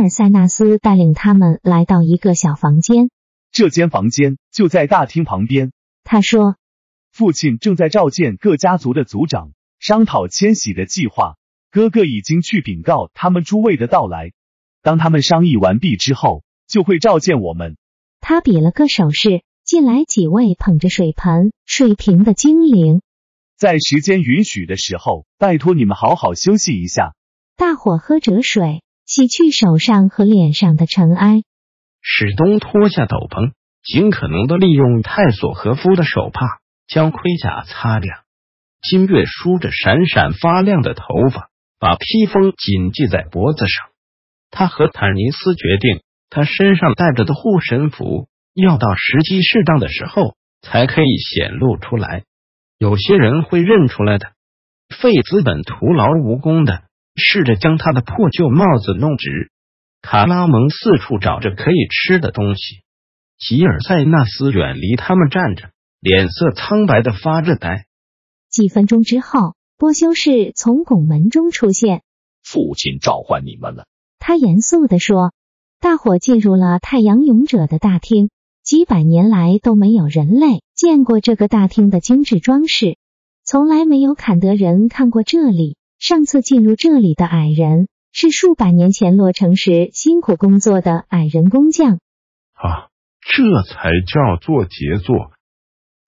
尔塞纳斯带领他们来到一个小房间。这间房间就在大厅旁边。他说：“父亲正在召见各家族的族长，商讨迁徙的计划。哥哥已经去禀告他们诸位的到来。当他们商议完毕之后，就会召见我们。”他比了个手势，进来几位捧着水盆、水瓶的精灵。在时间允许的时候，拜托你们好好休息一下。大伙喝着水。洗去手上和脸上的尘埃。史东脱下斗篷，尽可能的利用泰索和夫的手帕将盔甲擦亮。金月梳着闪闪发亮的头发，把披风紧系在脖子上。他和坦尼斯决定，他身上带着的护身符要到时机适当的时候才可以显露出来。有些人会认出来的，费资本徒劳无功的。试着将他的破旧帽子弄直。卡拉蒙四处找着可以吃的东西。吉尔塞纳斯远离他们站着，脸色苍白的发着呆。几分钟之后，波修士从拱门中出现。父亲召唤你们了，他严肃的说。大伙进入了太阳勇者的大厅。几百年来都没有人类见过这个大厅的精致装饰，从来没有坎德人看过这里。上次进入这里的矮人是数百年前落成时辛苦工作的矮人工匠。啊，这才叫做杰作。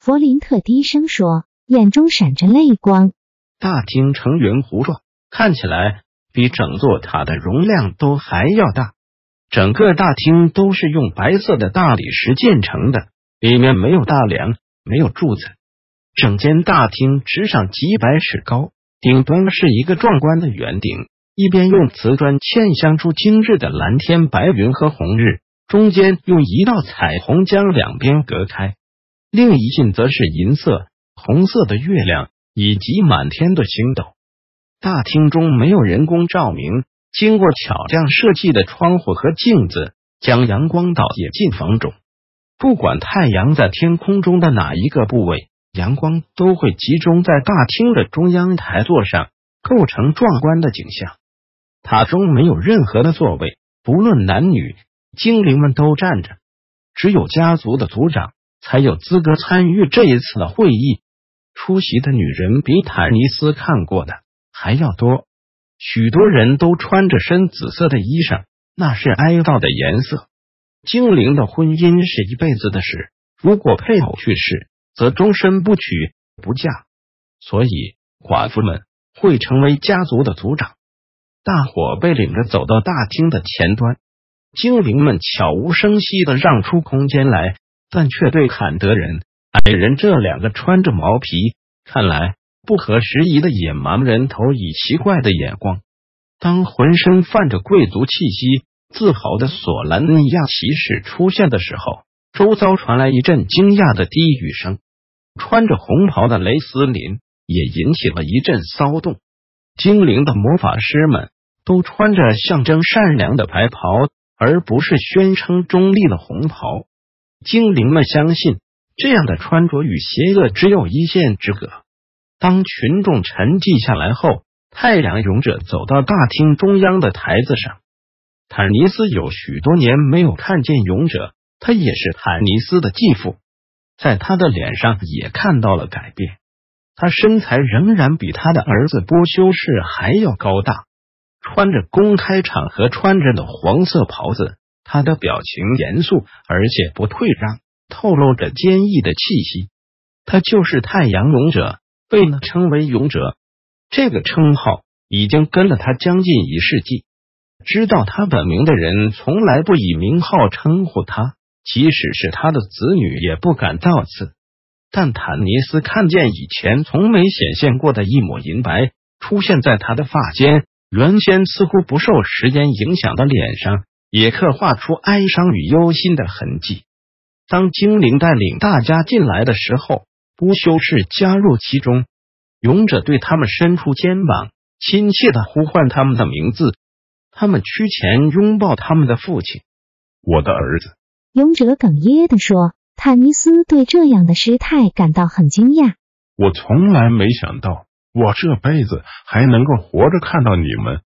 弗林特低声说，眼中闪着泪光。大厅呈圆弧状，看起来比整座塔的容量都还要大。整个大厅都是用白色的大理石建成的，里面没有大梁，没有柱子。整间大厅直上几百尺高。顶端是一个壮观的圆顶，一边用瓷砖嵌镶出精致的蓝天白云和红日，中间用一道彩虹将两边隔开。另一近则是银色、红色的月亮以及满天的星斗。大厅中没有人工照明，经过巧匠设计的窗户和镜子将阳光导也进房中。不管太阳在天空中的哪一个部位。阳光都会集中在大厅的中央台座上，构成壮观的景象。塔中没有任何的座位，不论男女，精灵们都站着。只有家族的族长才有资格参与这一次的会议。出席的女人比坦尼斯看过的还要多，许多人都穿着深紫色的衣裳，那是哀悼的颜色。精灵的婚姻是一辈子的事，如果配偶去世。则终身不娶不嫁，所以寡妇们会成为家族的族长。大伙被领着走到大厅的前端，精灵们悄无声息的让出空间来，但却对坎德人、矮人这两个穿着毛皮、看来不合时宜的野蛮人投以奇怪的眼光。当浑身泛着贵族气息、自豪的索兰尼亚骑士出现的时候。周遭传来一阵惊讶的低语声，穿着红袍的雷斯林也引起了一阵骚动。精灵的魔法师们都穿着象征善良的白袍，而不是宣称中立的红袍。精灵们相信，这样的穿着与邪恶只有一线之隔。当群众沉寂下来后，太阳勇者走到大厅中央的台子上。坦尼斯有许多年没有看见勇者。他也是坦尼斯的继父，在他的脸上也看到了改变。他身材仍然比他的儿子波修士还要高大，穿着公开场合穿着的黄色袍子。他的表情严肃而且不退让，透露着坚毅的气息。他就是太阳勇者，被称为勇者这个称号已经跟了他将近一世纪。知道他本名的人从来不以名号称呼他。即使是他的子女也不敢造次，但坦尼斯看见以前从没显现过的一抹银白出现在他的发间，原先似乎不受时间影响的脸上，也刻画出哀伤与忧心的痕迹。当精灵带领大家进来的时候，不修士加入其中，勇者对他们伸出肩膀，亲切的呼唤他们的名字。他们屈前拥抱他们的父亲，我的儿子。勇者哽咽地说：“坦尼斯对这样的失态感到很惊讶。我从来没想到，我这辈子还能够活着看到你们。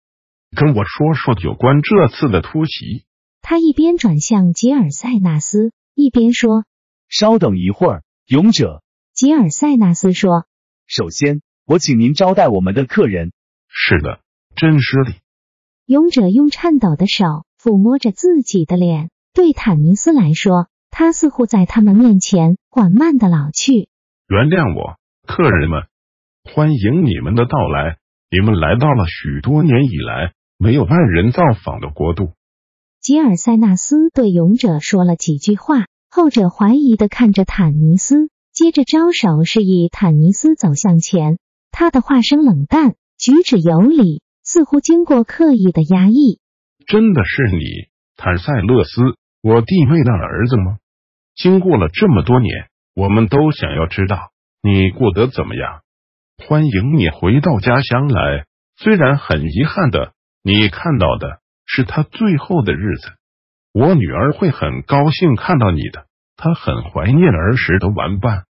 跟我说说有关这次的突袭。”他一边转向吉尔塞纳斯，一边说：“稍等一会儿，勇者。”吉尔塞纳斯说：“首先，我请您招待我们的客人。”是的，真失礼。勇者用颤抖的手抚摸着自己的脸。对坦尼斯来说，他似乎在他们面前缓慢的老去。原谅我，客人们，欢迎你们的到来。你们来到了许多年以来没有外人造访的国度。吉尔塞纳斯对勇者说了几句话，后者怀疑的看着坦尼斯，接着招手示意坦尼斯走向前。他的话声冷淡，举止有礼。似乎经过刻意的压抑，真的是你，坦塞勒斯，我弟妹的儿子吗？经过了这么多年，我们都想要知道你过得怎么样。欢迎你回到家乡来，虽然很遗憾的，你看到的是他最后的日子。我女儿会很高兴看到你的，她很怀念儿时的玩伴。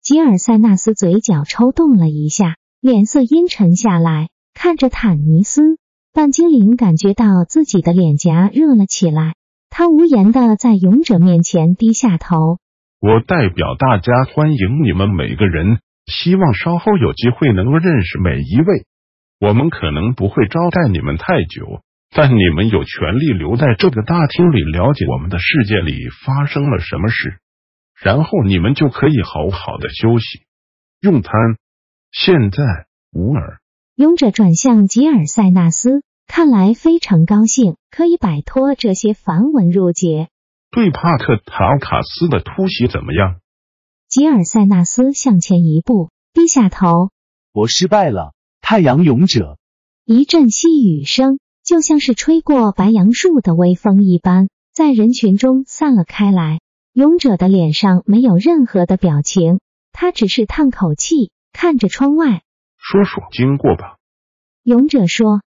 吉尔塞纳斯嘴角抽动了一下，脸色阴沉下来。看着坦尼斯，半精灵感觉到自己的脸颊热了起来。他无言的在勇者面前低下头。我代表大家欢迎你们每个人，希望稍后有机会能够认识每一位。我们可能不会招待你们太久，但你们有权利留在这个大厅里，了解我们的世界里发生了什么事。然后你们就可以好好的休息、用餐。现在，乌尔。勇者转向吉尔塞纳斯，看来非常高兴，可以摆脱这些繁文缛节。对帕特塔卡斯的突袭怎么样？吉尔塞纳斯向前一步，低下头。我失败了，太阳勇者。一阵细雨声，就像是吹过白杨树的微风一般，在人群中散了开来。勇者的脸上没有任何的表情，他只是叹口气，看着窗外。说说经过吧，勇者说。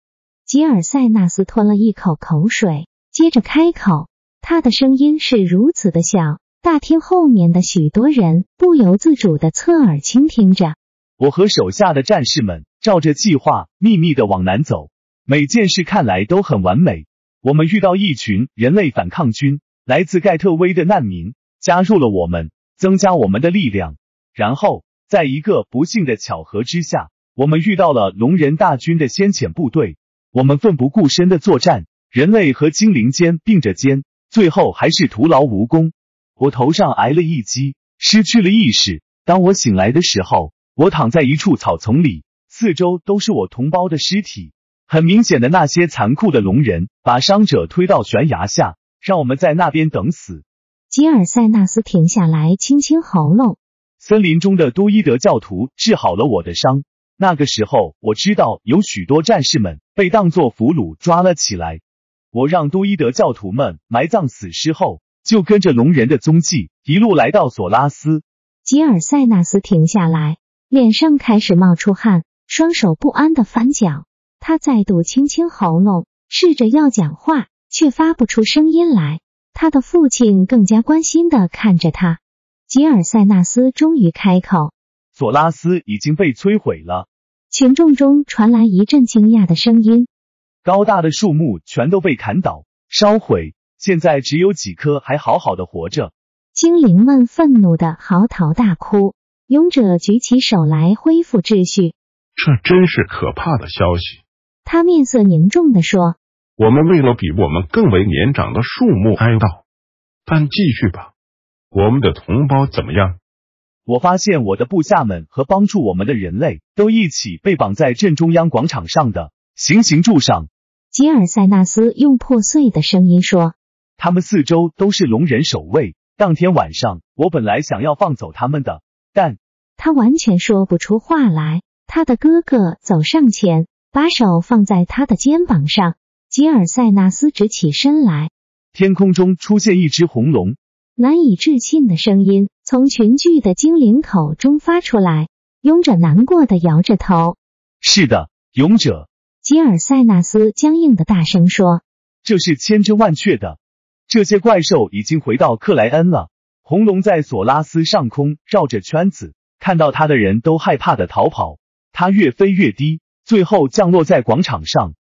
吉尔塞纳斯吞了一口口水，接着开口。他的声音是如此的小，大厅后面的许多人不由自主的侧耳倾听着。我和手下的战士们照着计划秘密的往南走，每件事看来都很完美。我们遇到一群人类反抗军，来自盖特威的难民加入了我们，增加我们的力量。然后，在一个不幸的巧合之下。我们遇到了龙人大军的先遣部队，我们奋不顾身的作战，人类和精灵肩并着肩，最后还是徒劳无功。我头上挨了一击，失去了意识。当我醒来的时候，我躺在一处草丛里，四周都是我同胞的尸体。很明显的，那些残酷的龙人把伤者推到悬崖下，让我们在那边等死。吉尔塞纳斯停下来，清清喉咙。森林中的多伊德教徒治好了我的伤。那个时候，我知道有许多战士们被当作俘虏抓了起来。我让多伊德教徒们埋葬死尸后，就跟着龙人的踪迹一路来到索拉斯。吉尔塞纳斯停下来，脸上开始冒出汗，双手不安的翻搅。他再度清清喉咙，试着要讲话，却发不出声音来。他的父亲更加关心的看着他。吉尔塞纳斯终于开口：“索拉斯已经被摧毁了。”群众中传来一阵惊讶的声音。高大的树木全都被砍倒、烧毁，现在只有几棵还好好的活着。精灵们愤怒的嚎啕大哭。勇者举起手来恢复秩序。这真是可怕的消息。他面色凝重的说：“我们为了比我们更为年长的树木哀悼，但继续吧。我们的同胞怎么样？”我发现我的部下们和帮助我们的人类都一起被绑在镇中央广场上的行刑柱上。吉尔塞纳斯用破碎的声音说：“他们四周都是龙人守卫。当天晚上，我本来想要放走他们的，但……”他完全说不出话来。他的哥哥走上前，把手放在他的肩膀上。吉尔塞纳斯直起身来，天空中出现一只红龙。难以置信的声音从群聚的精灵口中发出来。勇者难过的摇着头：“是的，勇者。”吉尔塞纳斯僵硬的大声说：“这是千真万确的。这些怪兽已经回到克莱恩了。红龙在索拉斯上空绕着圈子，看到他的人都害怕的逃跑。它越飞越低，最后降落在广场上。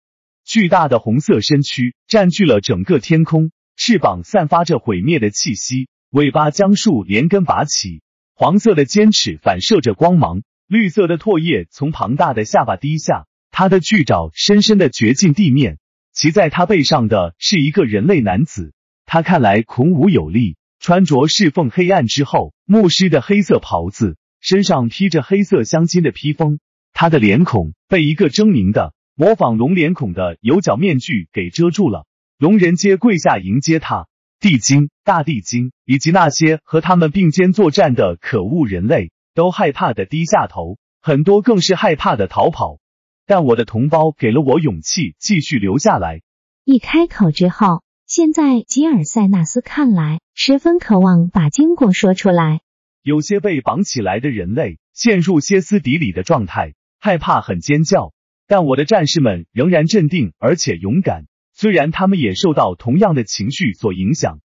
巨大的红色身躯占据了整个天空，翅膀散发着毁灭的气息，尾巴将树连根拔起。黄色的尖齿反射着光芒，绿色的唾液从庞大的下巴滴下。它的巨爪深深的掘进地面。骑在它背上的是一个人类男子，他看来孔武有力，穿着侍奉黑暗之后牧师的黑色袍子，身上披着黑色镶金的披风。他的脸孔被一个狰狞的。模仿龙脸孔的有角面具给遮住了，龙人皆跪下迎接他。地精、大地精以及那些和他们并肩作战的可恶人类都害怕的低下头，很多更是害怕的逃跑。但我的同胞给了我勇气，继续留下来。一开口之后，现在吉尔塞纳斯看来十分渴望把经过说出来。有些被绑起来的人类陷入歇斯底里的状态，害怕很尖叫。但我的战士们仍然镇定而且勇敢，虽然他们也受到同样的情绪所影响。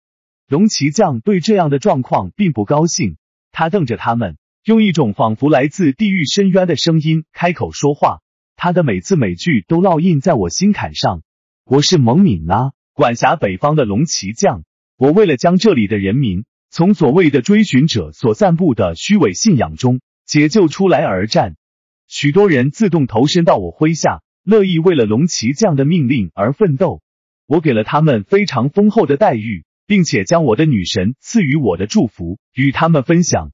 龙骑将对这样的状况并不高兴，他瞪着他们，用一种仿佛来自地狱深渊的声音开口说话。他的每字每句都烙印在我心坎上。我是蒙敏拉，管辖北方的龙骑将。我为了将这里的人民从所谓的追寻者所散布的虚伪信仰中解救出来而战。许多人自动投身到我麾下，乐意为了龙骑将的命令而奋斗。我给了他们非常丰厚的待遇，并且将我的女神赐予我的祝福与他们分享。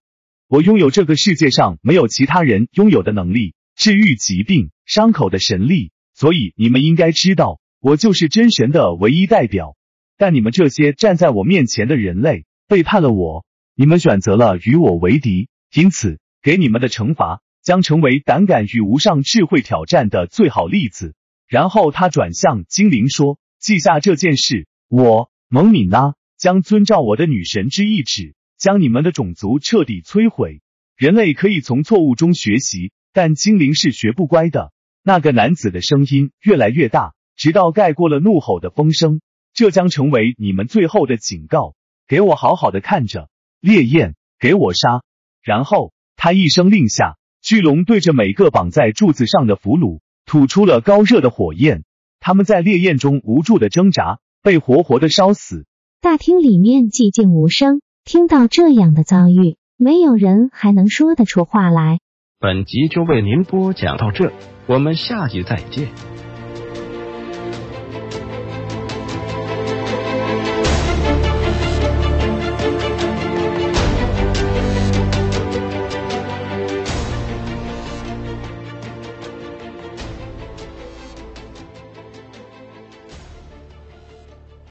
我拥有这个世界上没有其他人拥有的能力——治愈疾病、伤口的神力。所以你们应该知道，我就是真神的唯一代表。但你们这些站在我面前的人类背叛了我，你们选择了与我为敌，因此给你们的惩罚。将成为胆敢与无上智慧挑战的最好例子。然后他转向精灵说：“记下这件事，我蒙敏拉将遵照我的女神之意志，将你们的种族彻底摧毁。人类可以从错误中学习，但精灵是学不乖的。”那个男子的声音越来越大，直到盖过了怒吼的风声。这将成为你们最后的警告。给我好好的看着烈焰，给我杀！然后他一声令下。巨龙对着每个绑在柱子上的俘虏吐出了高热的火焰，他们在烈焰中无助的挣扎，被活活的烧死。大厅里面寂静无声，听到这样的遭遇，没有人还能说得出话来。本集就为您播讲到这，我们下集再见。